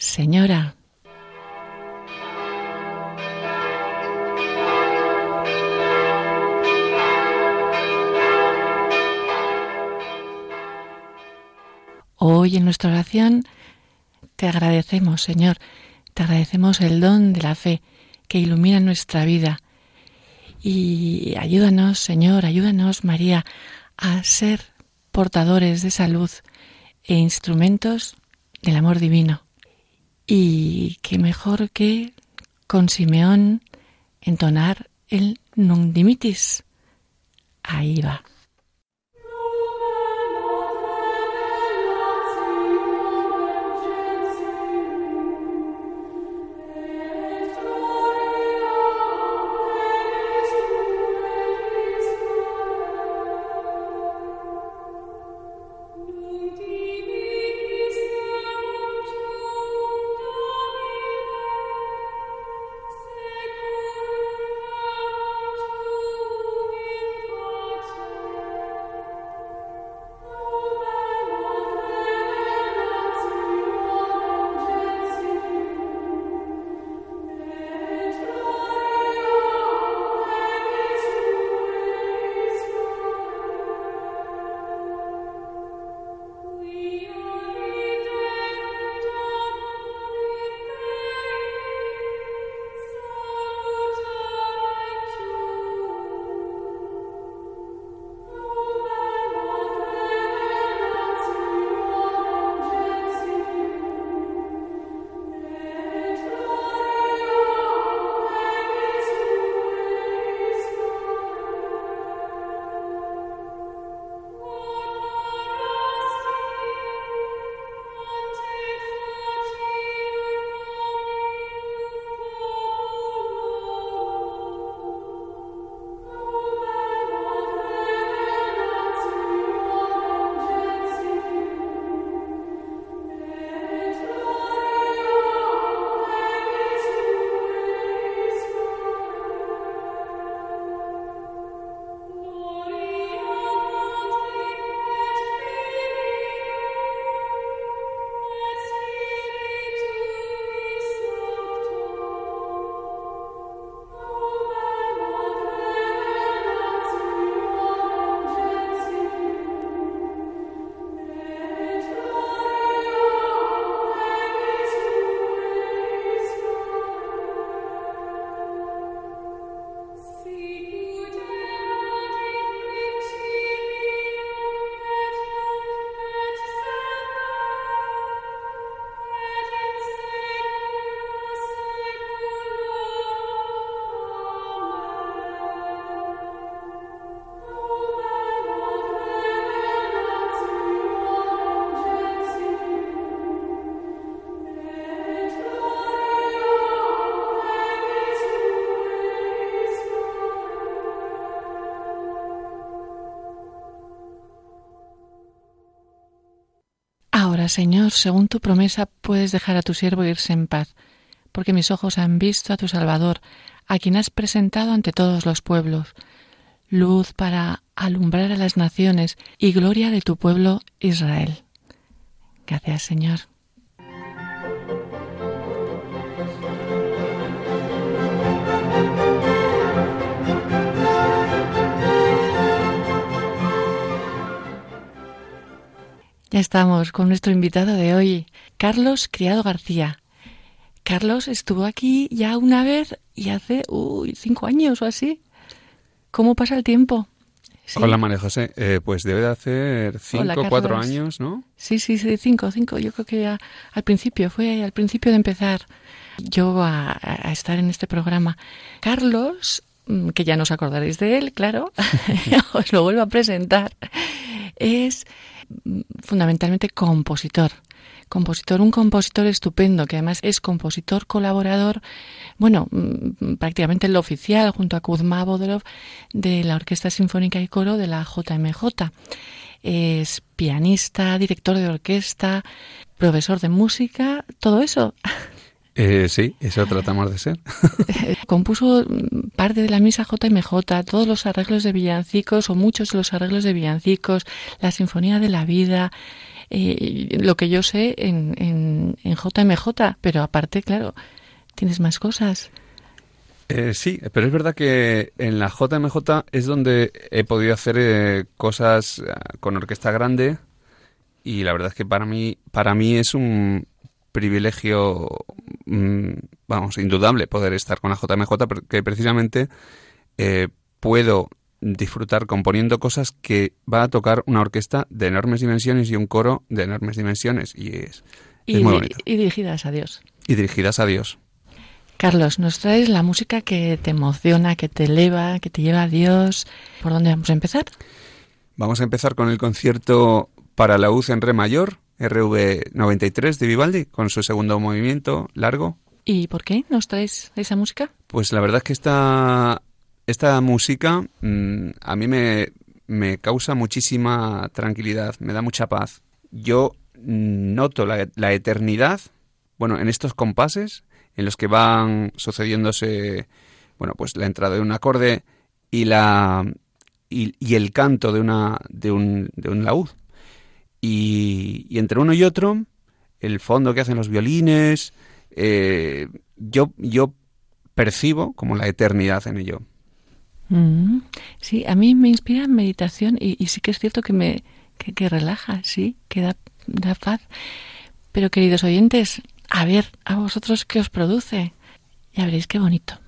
Señora. Hoy en nuestra oración te agradecemos, Señor, te agradecemos el don de la fe que ilumina nuestra vida y ayúdanos, Señor, ayúdanos, María, a ser portadores de salud e instrumentos del amor divino. Y qué mejor que con Simeón entonar el Non dimitis. Ahí va. Señor, según tu promesa, puedes dejar a tu siervo irse en paz, porque mis ojos han visto a tu Salvador, a quien has presentado ante todos los pueblos, luz para alumbrar a las naciones y gloria de tu pueblo Israel. Gracias, Señor. Estamos con nuestro invitado de hoy, Carlos Criado García. Carlos estuvo aquí ya una vez y hace uy, cinco años o así. ¿Cómo pasa el tiempo? Hola María José, eh, pues debe de hacer cinco, cuatro años, ¿no? Sí, sí, sí, cinco, cinco. Yo creo que al principio, fue al principio de empezar yo a, estar en este programa. Carlos, mm, que ya nos acordaréis de él, claro, os lo vuelvo a presentar, es fundamentalmente compositor. compositor, un compositor estupendo, que además es compositor colaborador, bueno, mm, prácticamente el oficial, junto a Kuzma Bodorov, de la Orquesta Sinfónica y Coro de la JMJ. Es pianista, director de orquesta, profesor de música, todo eso. Eh, sí, eso tratamos de ser. Compuso parte de la misa JMJ, todos los arreglos de villancicos o muchos de los arreglos de villancicos, la Sinfonía de la Vida, eh, lo que yo sé en, en, en, JMJ, pero aparte, claro, tienes más cosas. Eh, sí, pero es verdad que en la JMJ es donde he podido hacer eh, cosas con orquesta grande y la verdad es que para mí, para mí es un privilegio, mm, vamos, indudable poder estar con la JMJ porque precisamente puedo disfrutar componiendo cosas que va a tocar una orquesta de enormes dimensiones y un coro de enormes dimensiones. Y es, muy bonito. Y dirigidas a Dios. Y dirigidas a Dios. Carlos, nos traes la música que te emociona, que te eleva, que te lleva a Dios. ¿Por dónde vamos a empezar? Vamos a empezar con el concierto para la UZ en re mayor, RV 93 de Vivaldi, con su segundo movimiento largo. ¿Y por qué nos traes esa música? Pues la verdad es que está esta música mm, a mí me, me, causa muchísima tranquilidad, me da mucha paz. Yo noto la, la, eternidad, bueno, en estos compases en los que van sucediéndose, bueno, pues la entrada de un acorde y la y, y el canto de una de un, de un laúd. Y, entre uno y otro, el fondo que hacen los violines, eh, yo, yo percibo como la eternidad en ello. Mm, sí, a mí me inspira meditación y, sí que es cierto que me que, relaja, sí, que da, da paz. Pero queridos oyentes, a ver, a vosotros qué os produce. Ya veréis qué bonito.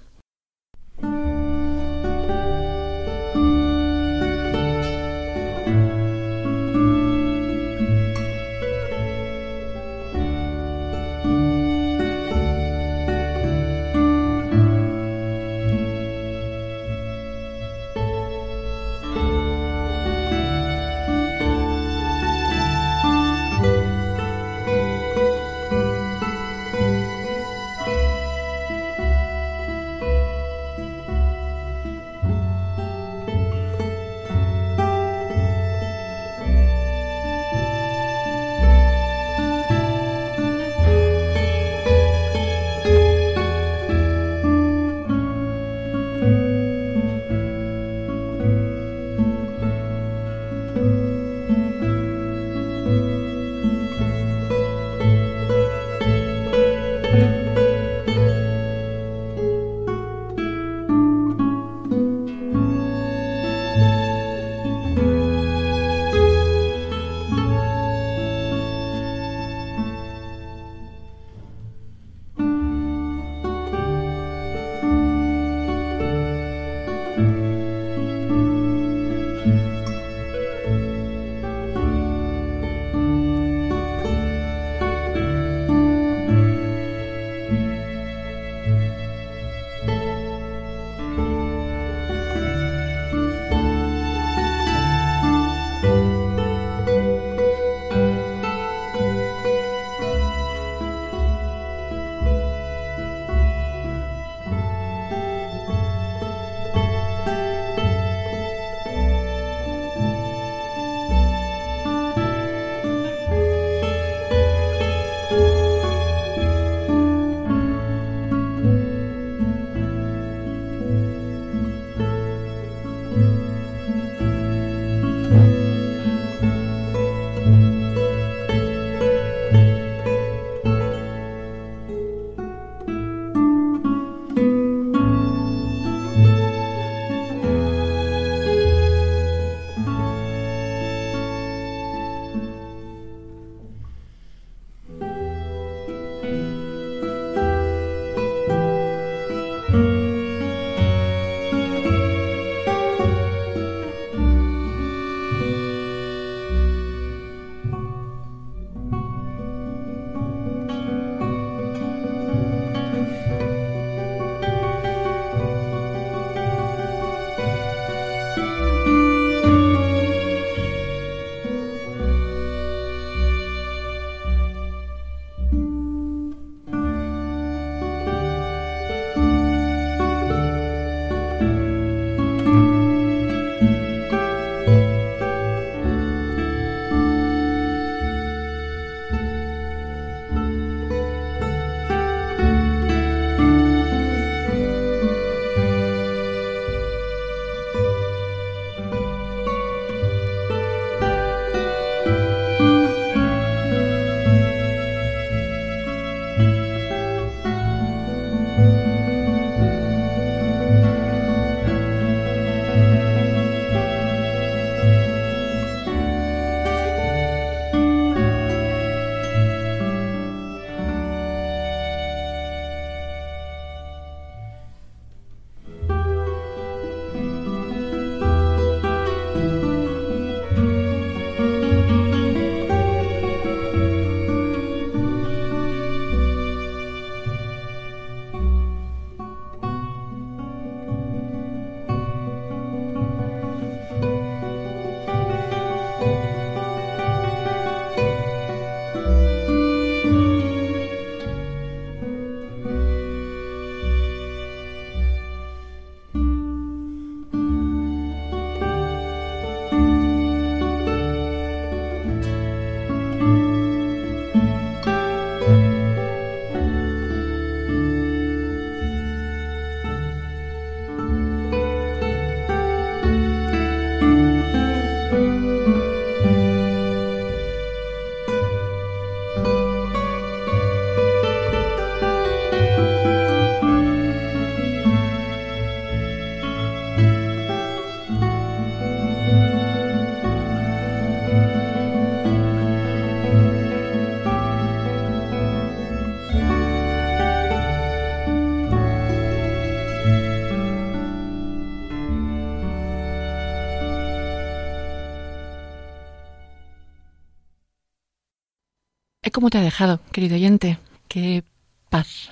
Cómo te ha dejado, querido oyente. Qué paz.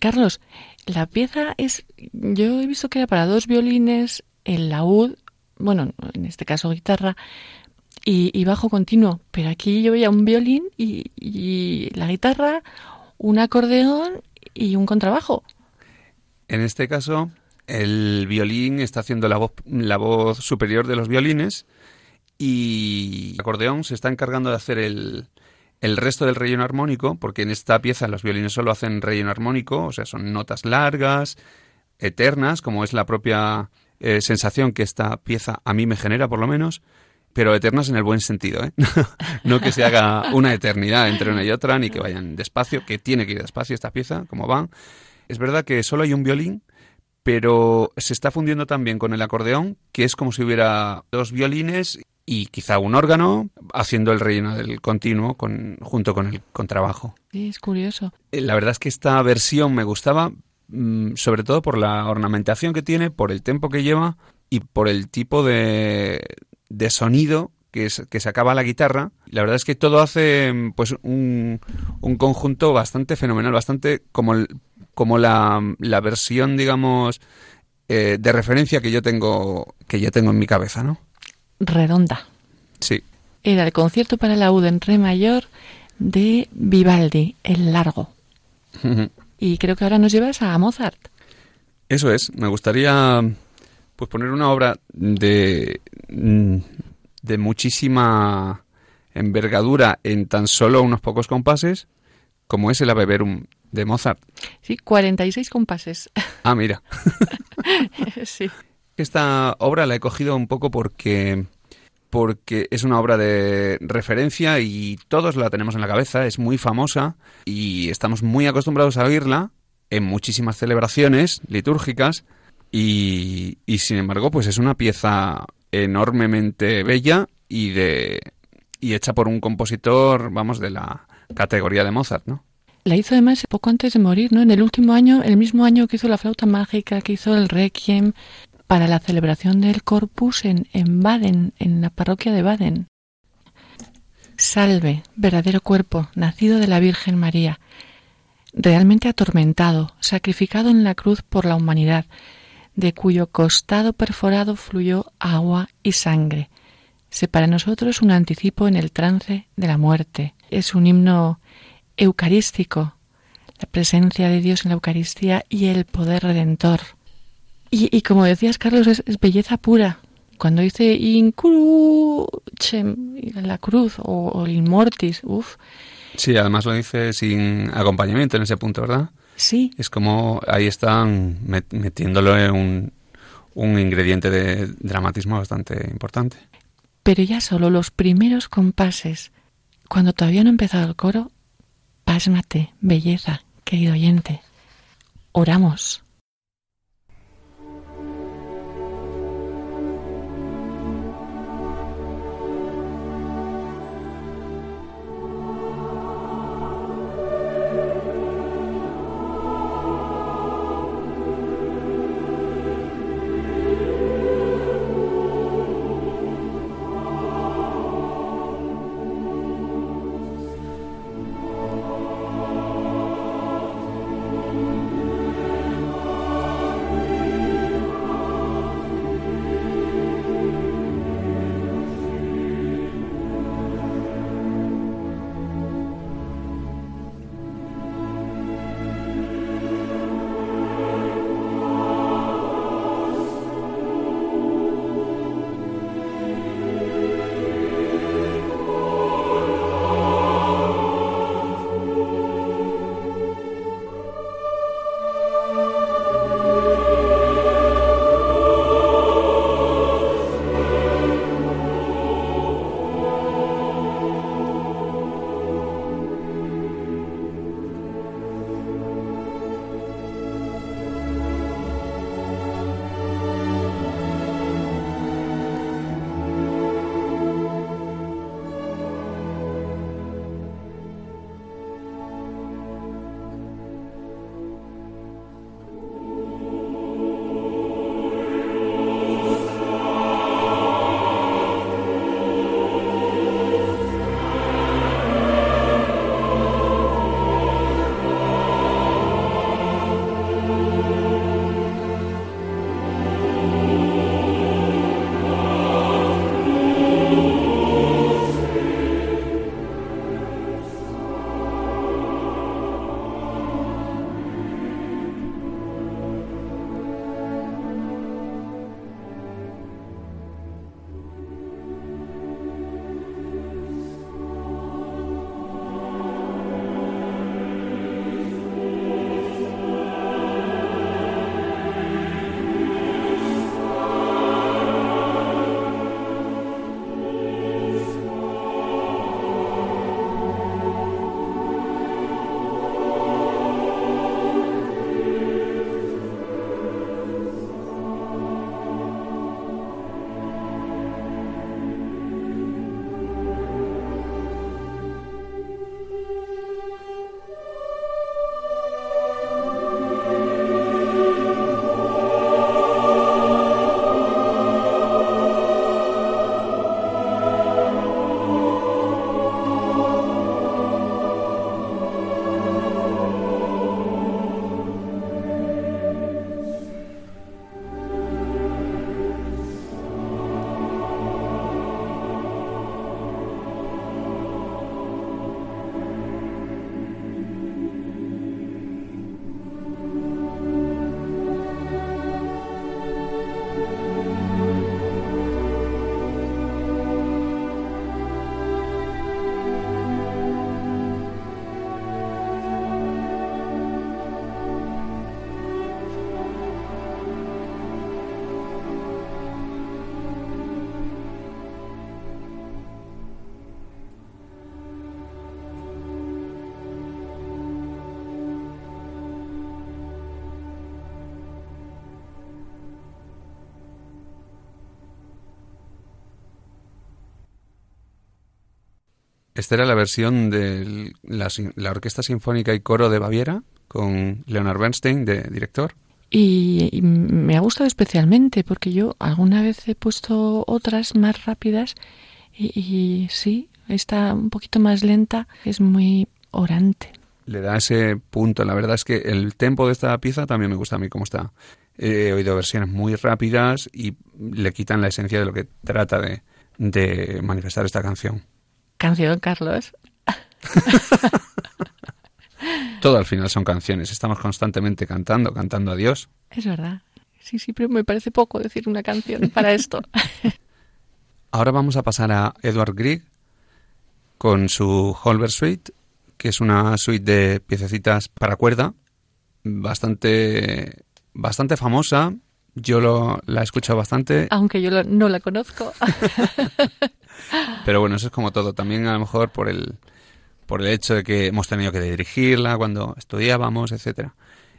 Carlos, la pieza es. Yo he visto que era para dos violines, el laúd, bueno, en este caso guitarra, y, bajo continuo. Pero aquí yo veía un violín y, la guitarra, un acordeón y un contrabajo. En este caso, el violín está haciendo la voz, la voz superior de los violines y el acordeón se está encargando de hacer el, el resto del relleno armónico, porque en esta pieza los violines solo hacen relleno armónico, o sea, son notas largas, eternas, como es la propia eh, sensación que esta pieza a mí me genera, por lo menos, pero eternas en el buen sentido, ¿eh? no que se haga una eternidad entre una y otra, ni que vayan despacio, que tiene que ir despacio esta pieza, como van. Es verdad que solo hay un violín, pero se está fundiendo también con el acordeón, que es como si hubiera dos violines y quizá un órgano haciendo el relleno del continuo con, junto con el contrabajo. Sí, es curioso. Eh, la verdad es que esta versión me gustaba mm, sobre todo por la ornamentación que tiene, por el tempo que lleva y por el tipo de, de sonido que, es, que sacaba la guitarra. La verdad es que todo hace pues un, un conjunto bastante fenomenal, bastante como, como la, la versión, digamos, eh, de referencia que yo tengo que yo tengo en mi cabeza, ¿no? redonda. Sí. Era el concierto para la en re mayor de Vivaldi, el largo. y creo que ahora nos llevas a Mozart. Eso es. Me gustaría pues poner una obra de de muchísima envergadura en tan solo unos pocos compases, como es el Ave Verum de Mozart. Sí, 46 compases. Ah, mira. sí. Esta obra la he cogido un poco porque porque es una obra de referencia y todos la tenemos en la cabeza, es muy famosa y estamos muy acostumbrados a oírla en muchísimas celebraciones litúrgicas y, y sin embargo pues es una pieza enormemente bella y de y hecha por un compositor, vamos, de la categoría de Mozart, ¿no? La hizo además poco antes de morir, ¿no? En el último año, el mismo año que hizo la flauta mágica, que hizo el Requiem, para la celebración del Corpus en, en Baden, en la parroquia de Baden. Salve, verdadero cuerpo, nacido de la Virgen María, realmente atormentado, sacrificado en la cruz por la humanidad, de cuyo costado perforado fluyó agua y sangre. Se para nosotros un anticipo en el trance de la muerte. Es un himno eucarístico, la presencia de Dios en la Eucaristía y el poder redentor. Y, como decías, Carlos, es, belleza pura. Cuando dice incrucem, la cruz o, el inmortis, uff. Sí, además lo dice sin acompañamiento en ese punto, ¿verdad? Sí. Es como ahí están metiéndolo en un, un ingrediente de dramatismo bastante importante. Pero ya solo los primeros compases, cuando todavía no ha empezado el coro, pásmate, belleza, querido oyente. Oramos. Esta era la versión de la, la Orquesta Sinfónica y Coro de Baviera con Leonard Bernstein de director. Y, me ha gustado especialmente porque yo alguna vez he puesto otras más rápidas y, y sí, esta un poquito más lenta es muy orante. Le da ese punto. La verdad es que el tempo de esta pieza también me gusta a mí cómo está. He oído versiones muy rápidas y le quitan la esencia de lo que trata de, de manifestar esta canción. Canción, Carlos. Todo al final son canciones. Estamos constantemente cantando, cantando a Dios. Es verdad. Sí, sí, pero me parece poco decir una canción para esto. Ahora vamos a pasar a Edward Grieg con su Holber Suite, que es una suite de piececitas para cuerda, bastante, bastante famosa. Yo lo, la he escuchado bastante. Aunque yo no la conozco. Pero bueno, eso es como todo. También a lo mejor por el, por el hecho de que hemos tenido que dirigirla cuando estudiábamos, etcétera.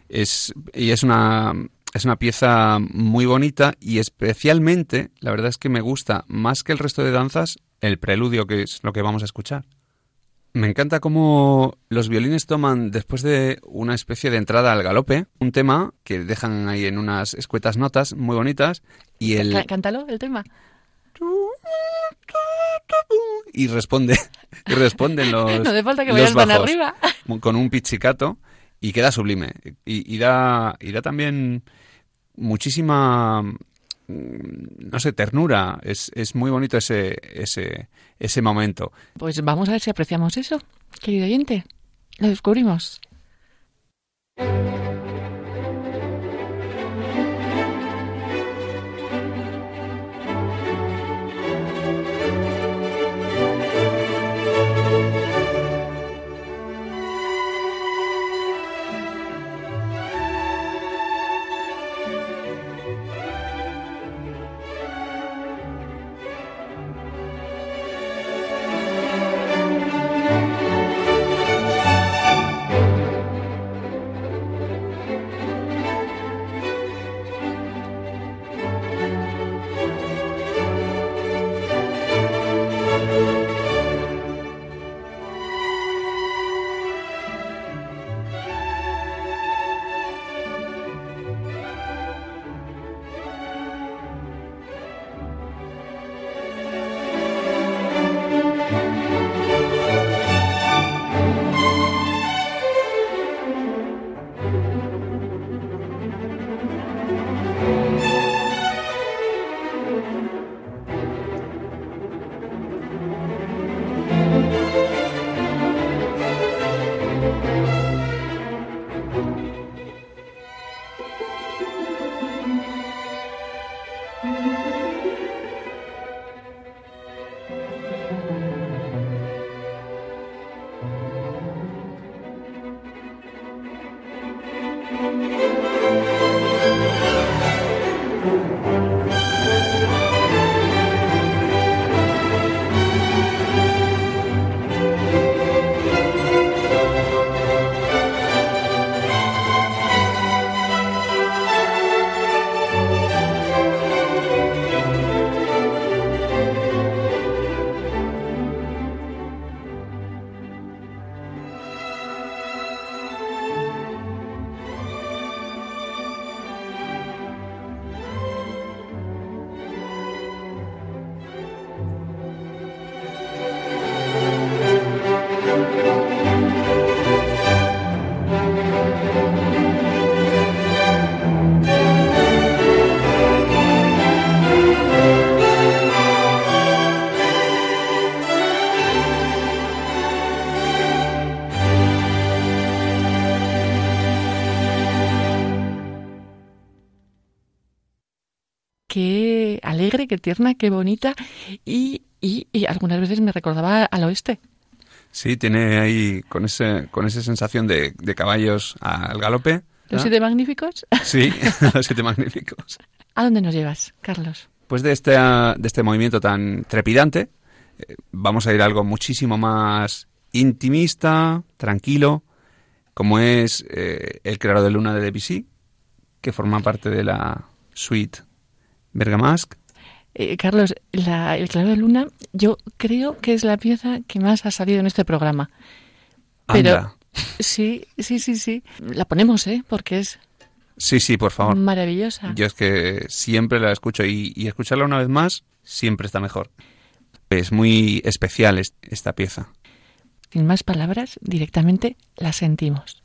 Es, y es una, es una pieza muy bonita y especialmente, la verdad es que me gusta más que el resto de danzas, el preludio, que es lo que vamos a escuchar. Me encanta cómo los violines toman, después de una especie de entrada al galope, un tema que dejan ahí en unas escuetas notas muy bonitas y el... Cántalo, el tema. Y responde, y responden los. No hace falta que vayas tan arriba. Con un pizzicato y queda sublime. Y, y, da, y da también muchísima mm, no sé, ternura. Es, es muy bonito ese, ese, ese momento. Pues vamos a ver si apreciamos eso, querido oyente. Lo descubrimos. Qué tierna, qué bonita y, y, algunas veces me recordaba al oeste. Sí, tiene ahí con ese con esa sensación de, caballos al galope. ¿Los siete magníficos? Sí, los siete magníficos. ¿A dónde nos llevas, Carlos? Pues de este, de este movimiento tan trepidante, eh, vamos a ir a algo muchísimo más intimista, tranquilo, como es eh, El creador de luna de Debussy, que forma parte de la suite Bergamasque Eh, Carlos, el claro de luna, yo creo que es la pieza que más ha salido en este programa. Pero sí, sí, sí, sí. La ponemos, ¿eh? Porque es Sí, sí, por favor. Maravillosa. Yo es que siempre la escucho y, y escucharla una vez más siempre está mejor. Es muy especial esta pieza. Sin más palabras, directamente la sentimos.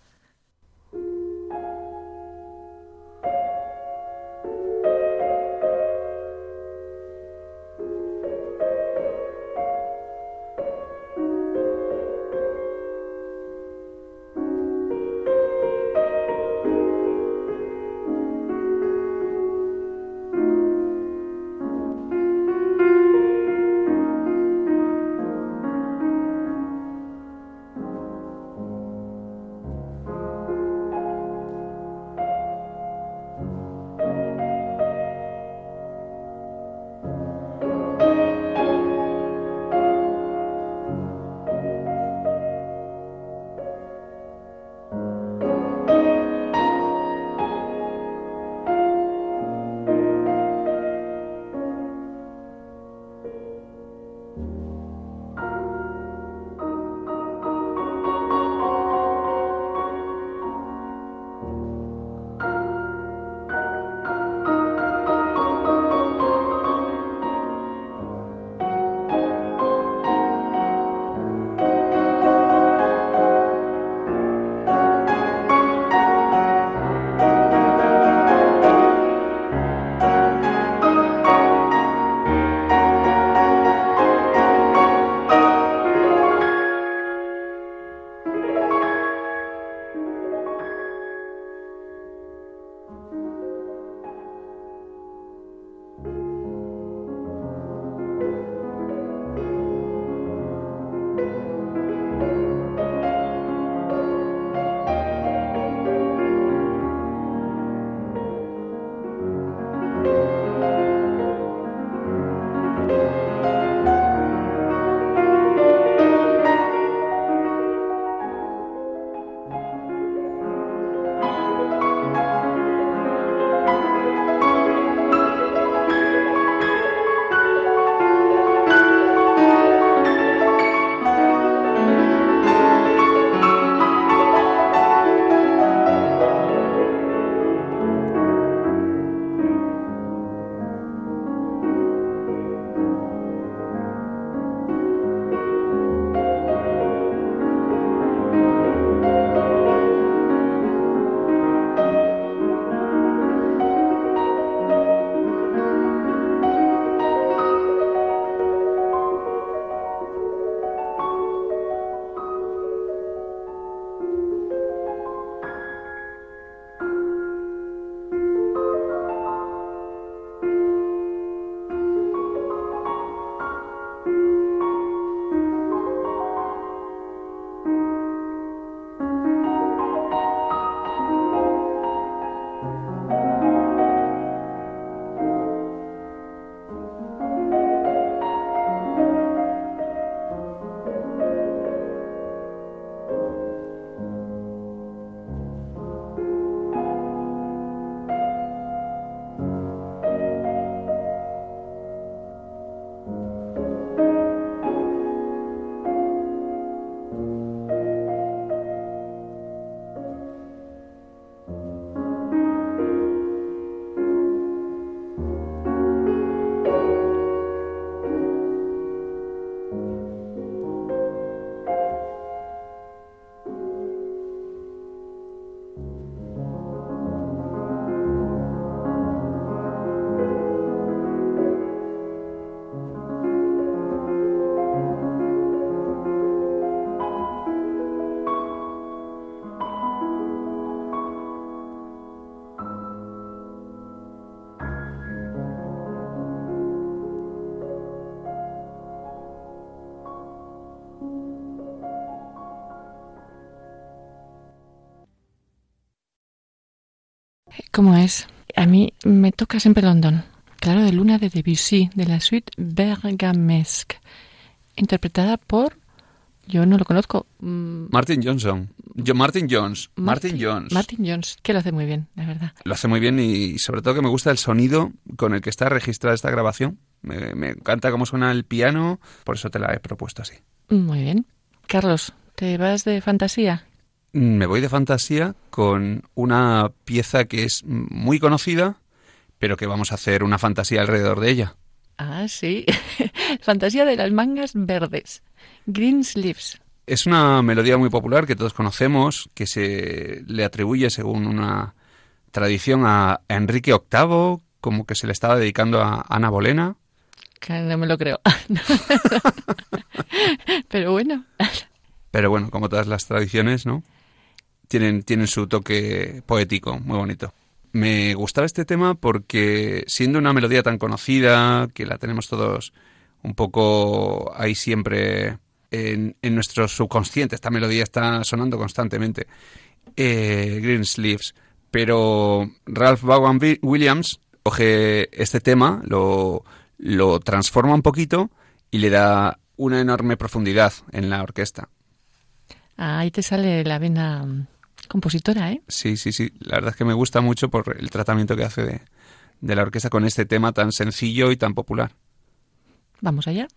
¿Cómo es? A mí me toca siempre London. Claro de Luna de Debussy, de la suite Bergamesque, interpretada por... Yo no lo conozco. Mm. Martin Johnson. Yo, Martin Jones. Martin, Jones. Martin Jones, que lo hace muy bien, la verdad. Lo hace muy bien y sobre todo que me gusta el sonido con el que está registrada esta grabación. Me, me encanta cómo suena el piano, por eso te la he propuesto así. Muy bien. Carlos, ¿te vas de fantasía? Me voy de fantasía con una pieza que es muy conocida, pero que vamos a hacer una fantasía alrededor de ella. Ah, sí. fantasía de las mangas verdes. Green Sleeves. Es una melodía muy popular que todos conocemos, que se le atribuye según una tradición a Enrique VIII, como que se le estaba dedicando a Ana Bolena. Que no me lo creo. Pero bueno. Pero bueno, como todas las tradiciones, ¿no? Tienen, tienen su toque poético, muy bonito. Me gustaba este tema porque siendo una melodía tan conocida, que la tenemos todos un poco ahí siempre en, en nuestro subconsciente, esta melodía está sonando constantemente, eh, Green Sleeves, pero Ralph Vaughan Williams coge este tema, lo, lo transforma un poquito y le da una enorme profundidad en la orquesta. Ahí te sale la vena compositora, ¿eh? Sí, sí, sí. La verdad es que me gusta mucho por el tratamiento que hace de, de la orquesta con este tema tan sencillo y tan popular. Vamos allá.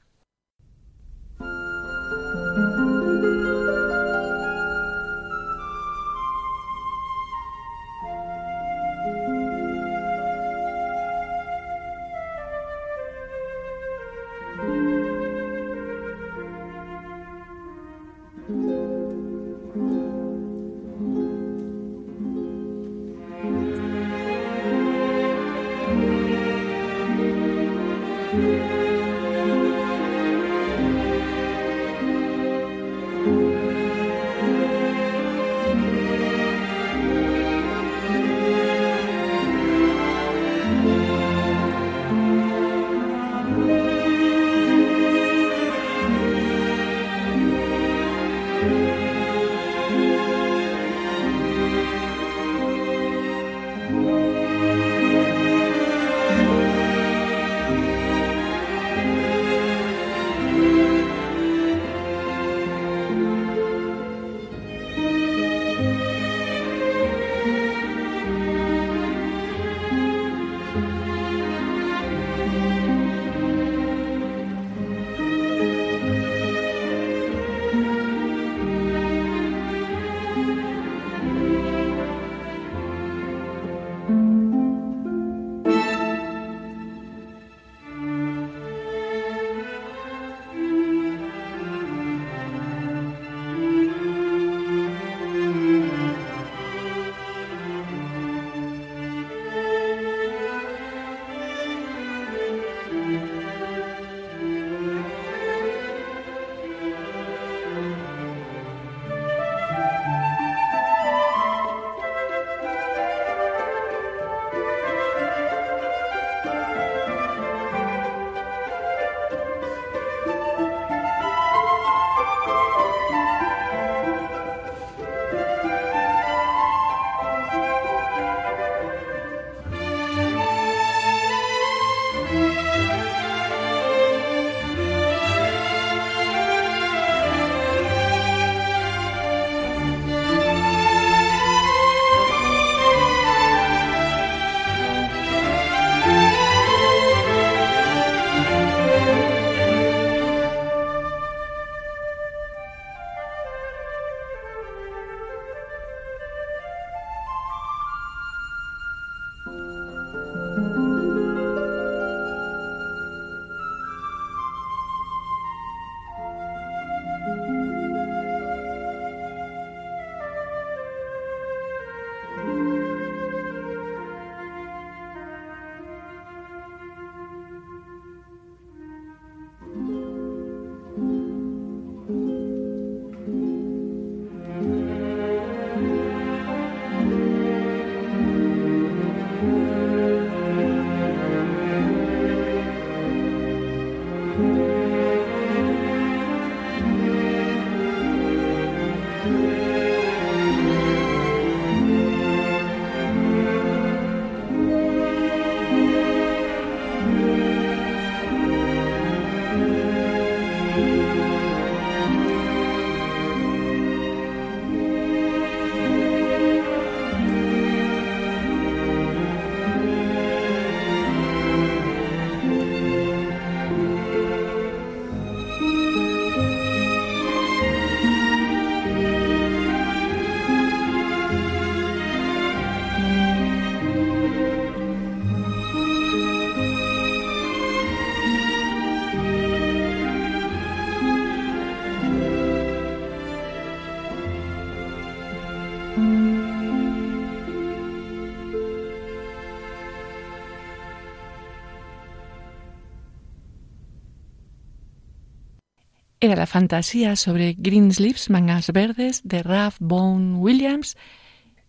La fantasía sobre Greensleeves, mangas verdes, de Ralph Bone Williams,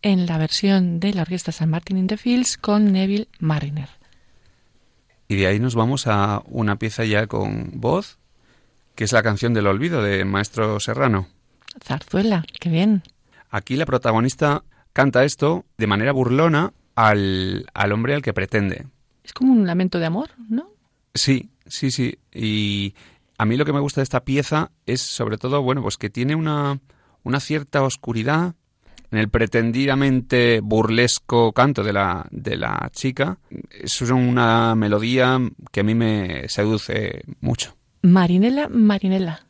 en la versión de la Orquesta San Martin in the Fields con Neville Mariner. Y de ahí nos vamos a una pieza ya con voz, que es la canción del olvido de Maestro Serrano. Zarzuela, qué bien. Aquí la protagonista canta esto de manera burlona al, al hombre al que pretende. Es como un lamento de amor, ¿no? Sí, sí, sí. Y a mí lo que me gusta de esta pieza es sobre todo, bueno, pues que tiene una, una cierta oscuridad en el pretendidamente burlesco canto de la, de la chica. Es una melodía que a mí me seduce mucho. Marinela, Marinela.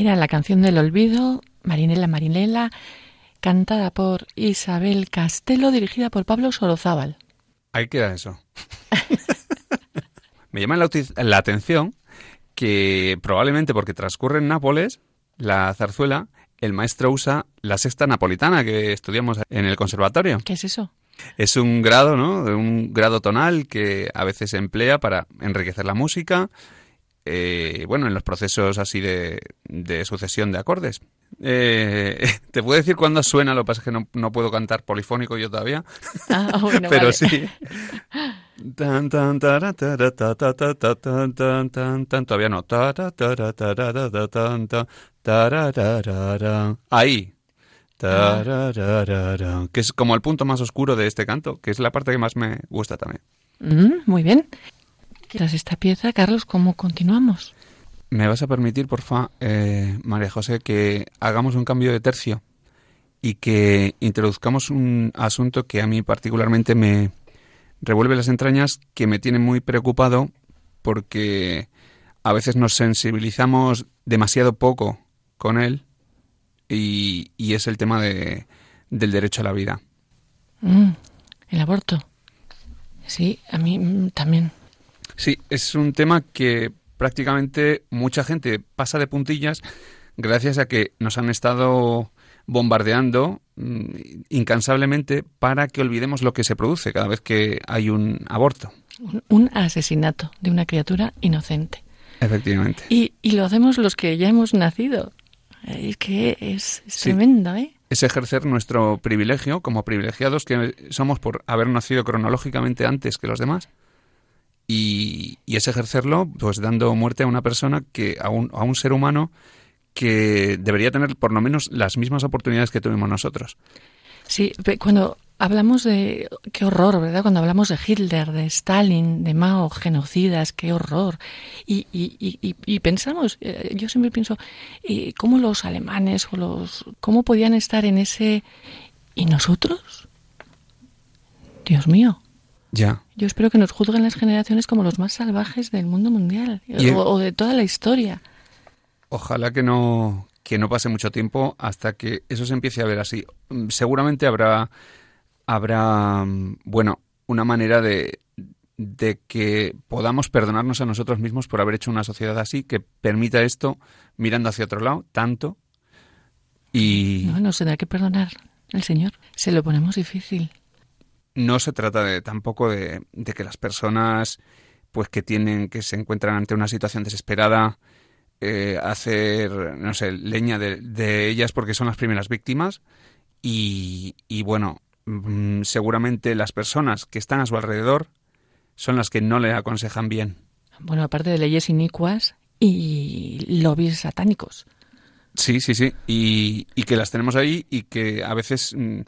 Era la canción del olvido, Marinela Marinela, cantada por Isabel Castelo, dirigida por Pablo Sorozábal. Ahí queda eso. Me llama la, atención que probablemente porque transcurre en Nápoles, la zarzuela, el maestro usa la sexta napolitana que estudiamos en el conservatorio. ¿Qué es eso? Es un grado, ¿no? Un grado tonal que a veces se emplea para enriquecer la música eh, bueno, en los procesos así de, sucesión de acordes. Eh, te puedo decir cuándo suena, lo que pasa es que no, puedo cantar polifónico yo todavía, pero sí. todavía no. Ahí. Que es como el punto más oscuro de este canto, que es la parte que más me gusta también. muy bien. Tras esta pieza, Carlos, ¿cómo continuamos? ¿Me vas a permitir, porfa, eh, María José, que hagamos un cambio de tercio y que introduzcamos un asunto que a mí particularmente me revuelve las entrañas, que me tiene muy preocupado porque a veces nos sensibilizamos demasiado poco con él y, es el tema de, del derecho a la vida. Mm, el aborto. Sí, a mí mm, también. Sí, es un tema que prácticamente mucha gente pasa de puntillas gracias a que nos han estado bombardeando mm, incansablemente para que olvidemos lo que se produce cada vez que hay un aborto. Un, asesinato de una criatura inocente. Efectivamente. Y, lo hacemos los que ya hemos nacido. Es que es, tremendo, ¿eh? Es ejercer nuestro privilegio como privilegiados que somos por haber nacido cronológicamente antes que los demás y, es ejercerlo pues dando muerte a una persona que a un, a un ser humano que debería tener por lo menos las mismas oportunidades que tuvimos nosotros. Sí, cuando hablamos de qué horror, ¿verdad? Cuando hablamos de Hitler, de Stalin, de Mao, genocidas, qué horror. Y, y, pensamos, eh, yo siempre pienso, ¿cómo los alemanes o los, cómo podían estar en ese y nosotros? Dios mío. Ya. Yo espero que nos juzguen las generaciones como los más salvajes del mundo mundial o, de toda la historia. Ojalá que no que no pase mucho tiempo hasta que eso se empiece a ver así. Mm, seguramente habrá habrá mm, bueno, una manera de de que podamos perdonarnos a nosotros mismos por haber hecho una sociedad así que permita esto mirando hacia otro lado tanto y no nos tendrá que perdonar el Señor. Se lo ponemos difícil no se trata de tampoco de, que las personas pues que tienen que se encuentran ante una situación desesperada eh, hacer no sé leña de, ellas porque son las primeras víctimas. Y, y bueno mm, seguramente las personas que están a su alrededor son las que no le aconsejan bien. Bueno aparte de leyes inicuas y lobbies satánicos. Sí sí sí. Y, y que las tenemos ahí y que a veces mm,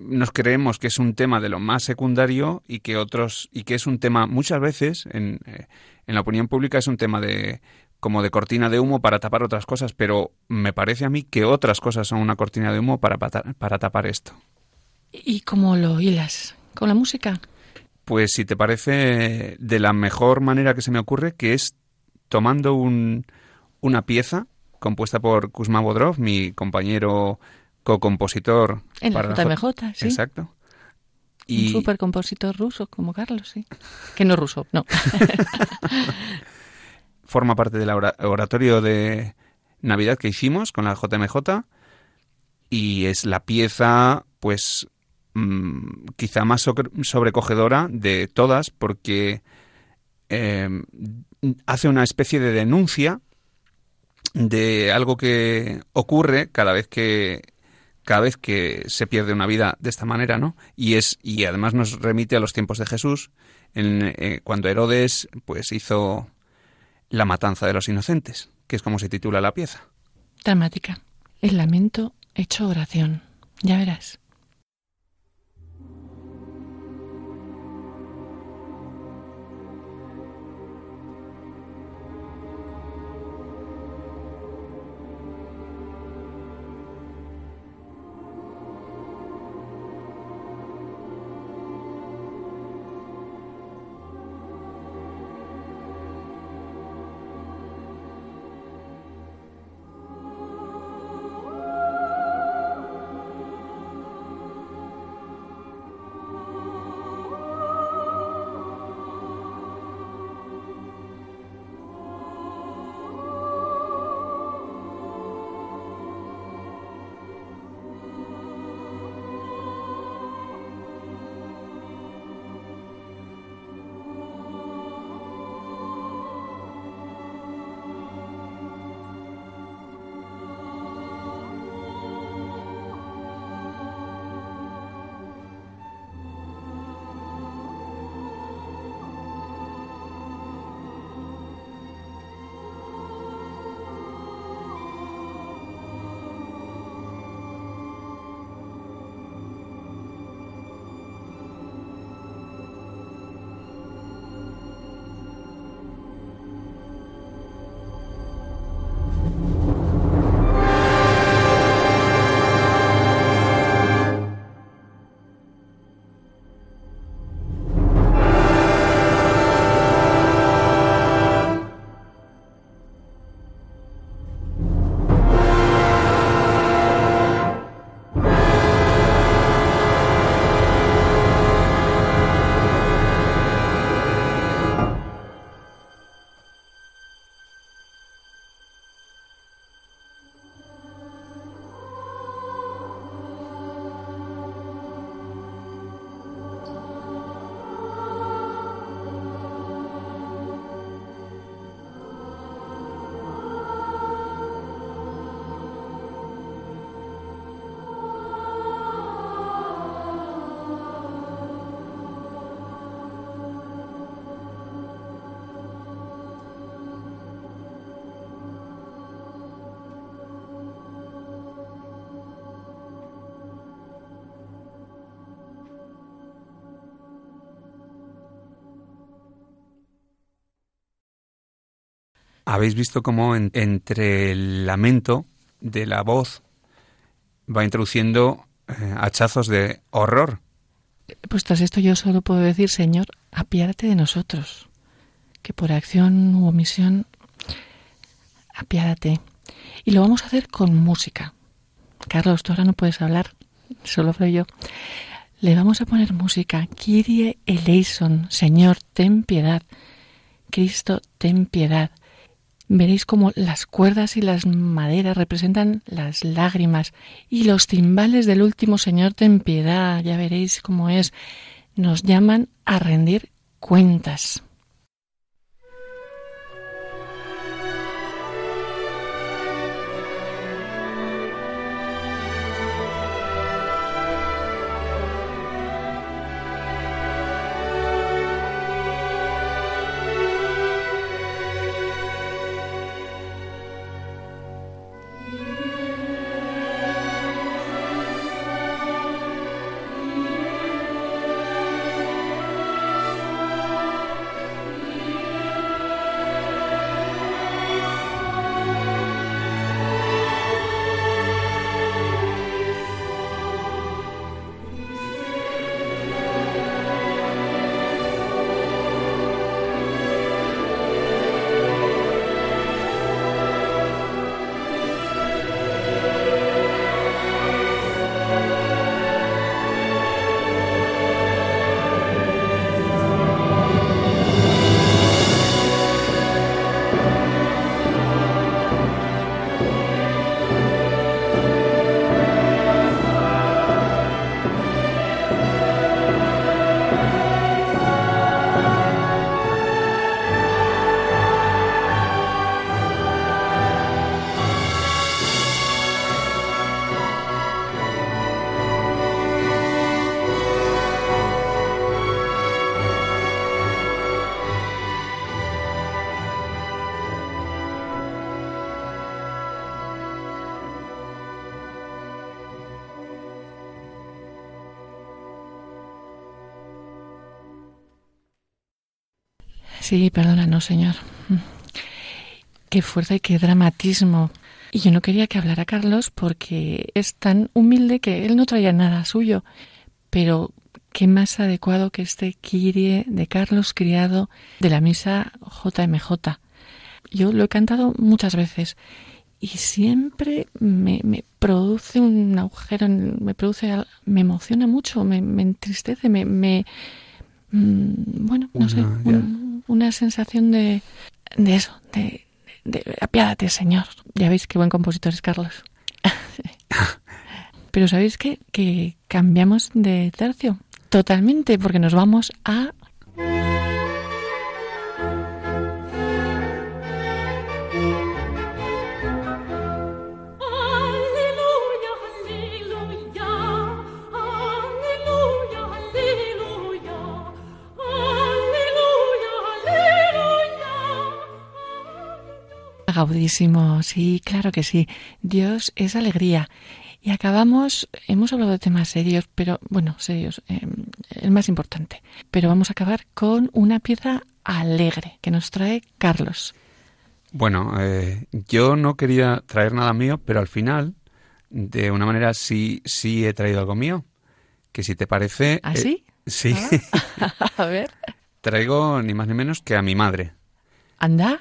nos creemos que es un tema de lo más secundario y que otros y que es un tema muchas veces en, eh, en, la opinión pública es un tema de como de cortina de humo para tapar otras cosas, pero me parece a mí que otras cosas son una cortina de humo para, para tapar esto. ¿Y cómo lo hilas? ¿Con la música? Pues si te parece de la mejor manera que se me ocurre, que es tomando un, una pieza compuesta por Kuzma Bodrov, mi compañero co-compositor. En la JMJ, sí. Exacto. Y... Un supercompositor ruso como Carlos, sí. Que no ruso, no. Forma parte del oratorio de Navidad que hicimos con la JMJ y es la pieza, pues, mm, quizá más sobrecogedora de todas porque em, hace una especie de denuncia de algo que ocurre cada vez que cada vez que se pierde una vida de esta manera, ¿no? Y es y además nos remite a los tiempos de Jesús, en, eh, cuando Herodes pues hizo la matanza de los inocentes, que es como se titula la pieza. Dramática. El lamento hecho oración. Ya verás. Habéis visto cómo entre el lamento de la voz va introduciendo eh, hachazos de horror. Pues tras esto yo solo puedo decir, Señor, apiádate de nosotros, que por acción u omisión, apiádate. Y lo vamos a hacer con música. Carlos, tú ahora no puedes hablar, solo hablo yo. Le vamos a poner música. Kyrie eleison, Señor, ten piedad. Cristo, ten piedad. Veréis cómo las cuerdas y las maderas representan las lágrimas y los timbales del último Señor, ten piedad. Ya veréis cómo es. Nos llaman a rendir cuentas. Sí, perdónanos, Señor. Qué fuerza y qué dramatismo. Y yo no quería que hablara Carlos porque es tan humilde que él no traía nada suyo. Pero qué más adecuado que este Kirie de Carlos Criado de la misa JMJ. Yo lo he cantado muchas veces y siempre me, produce un agujero, me produce, me emociona mucho, me, entristece, me, me mm, bueno, no sé, una sensación de, de eso, de, de, apiádate, Señor. Ya veis qué buen compositor es Carlos. Pero ¿sabéis qué? Que cambiamos de tercio totalmente porque nos vamos a Gaudísimo, sí, claro que sí. Dios es alegría. Y acabamos, hemos hablado de temas serios, pero bueno, serios, eh, el más importante. Pero vamos a acabar con una pieza alegre que nos trae Carlos. Bueno, eh, yo no quería traer nada mío, pero al final, de una manera sí, sí he traído algo mío. Que si te parece. ¿Ah, sí? Eh, sí. Ah, a ver. Traigo ni más ni menos que a mi madre. ¿Anda?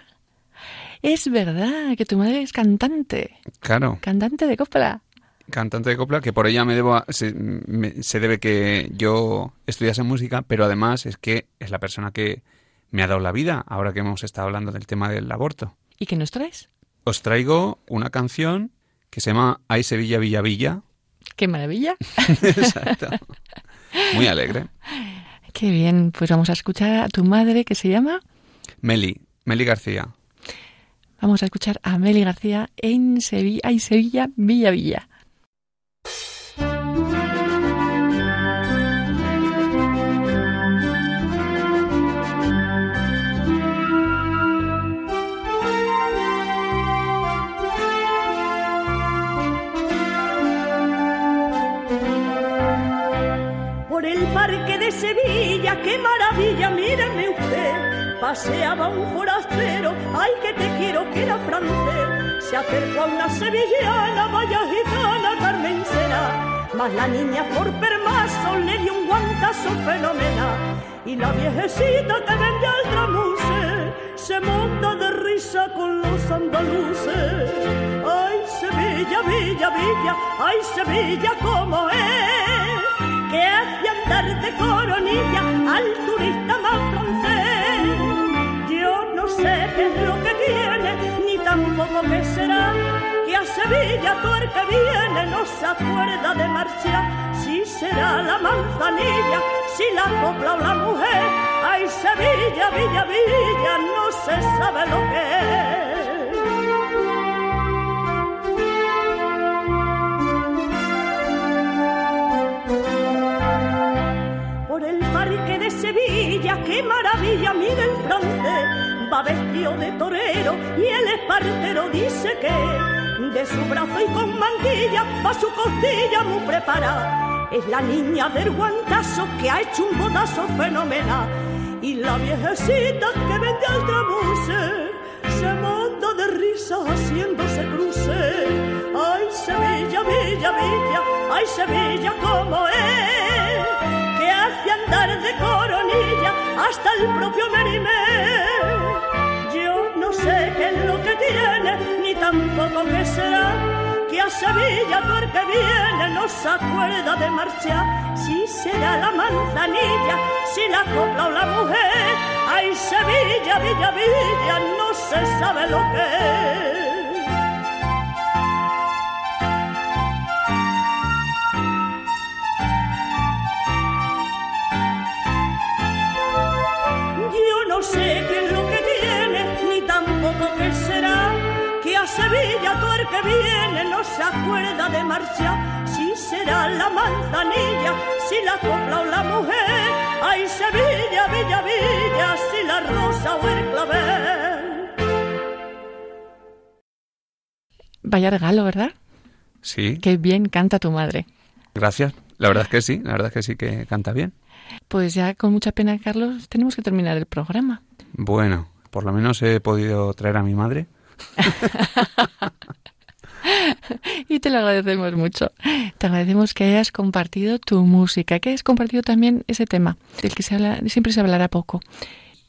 Es verdad que tu madre es cantante. Claro. Cantante de copla. Cantante de copla, que por ella me debo se, debe que yo estudiase música, pero además es que es la persona que me ha dado la vida, ahora que hemos estado hablando del tema del aborto. ¿Y qué nos traes? Os traigo una canción que se llama Ay Sevilla Villa Villa. ¡Qué maravilla! Exacto. Muy alegre. Qué bien, pues vamos a escuchar a tu madre que se llama Meli, Meli García. Vamos a escuchar a Meli García en Sevilla, y Sevilla, Villa Villa. por el parque de Sevilla, qué maravilla. Paseaba un forastero, ay que te quiero que era francés. Se acercó a una sevillana, vaya gitana, Carmen será. Mas la niña por permaso le dio un guantazo fenomenal. Y la viejecita que vende al tramuse se monta de risa con los andaluces. Ay, Sevilla, Villa, Villa, ay, Sevilla, como es que hace andar de coronilla al turista más francés. Sé qué es lo que tiene, ni tampoco qué será, que a Sevilla el que viene no se acuerda de marchar. Si será la manzanilla, si la copla o la mujer, ay Sevilla, Villa, Villa, no se sabe lo que es. Sevilla, qué maravilla, mira el francés, va vestido de torero y el espartero dice que de su brazo y con manguilla va su costilla muy preparada. Es la niña del guantazo que ha hecho un bodazo fenomenal y la viejecita que vende al tramuse se monta de risa haciéndose cruce. Ay, Sevilla, Villa, Villa, ay, Sevilla, como es hace andar de coronilla hasta el propio Merimé. Que ni tampoco qué será, que a Sevilla por que viene no se acuerda de marchar. Si será la manzanilla, si la copla o la mujer, ay Sevilla, Villa, Villa, no se sabe lo que es. Sevilla tú el que viene no se acuerda de marcha. Si será la manzanilla, si la copla o la mujer. Ay, Sevilla, Villa, Villa, si la rosa o el clavel. Vaya regalo, ¿verdad? Sí. Qué bien canta tu madre. Gracias. La verdad es que sí, la verdad es que sí que canta bien. Pues ya con mucha pena, Carlos, tenemos que terminar el programa. Bueno, por lo menos he podido traer a mi madre. y te lo agradecemos mucho. Te agradecemos que hayas compartido tu música, que hayas compartido también ese tema del que se habla, siempre se hablará poco.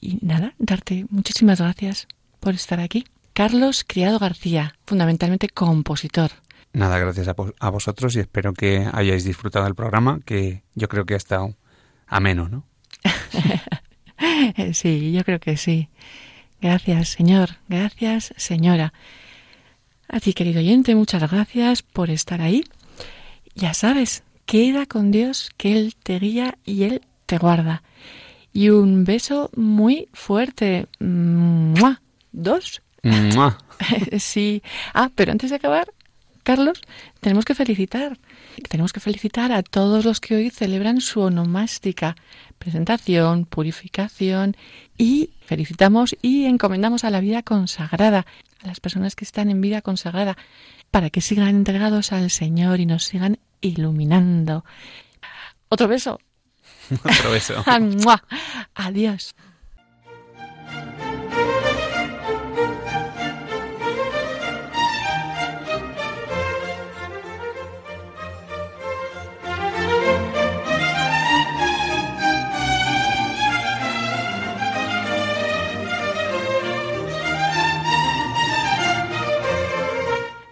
Y nada, darte muchísimas gracias por estar aquí. Carlos Criado García, fundamentalmente compositor. Nada, gracias a, a vosotros y espero que hayáis disfrutado del programa, que yo creo que ha estado ameno, ¿no? sí, yo creo que sí. Gracias, Señor. Gracias, señora. A ti, querido oyente, muchas gracias por estar ahí. Ya sabes, queda con Dios, que Él te guía y Él te guarda. Y un beso muy fuerte. Dos. sí. Ah, pero antes de acabar, Carlos, tenemos que felicitar. Tenemos que felicitar a todos los que hoy celebran su onomástica, presentación, purificación y felicitamos y encomendamos a la vida consagrada, a las personas que están en vida consagrada, para que sigan entregados al Señor y nos sigan iluminando. Otro beso. Otro beso. Adiós.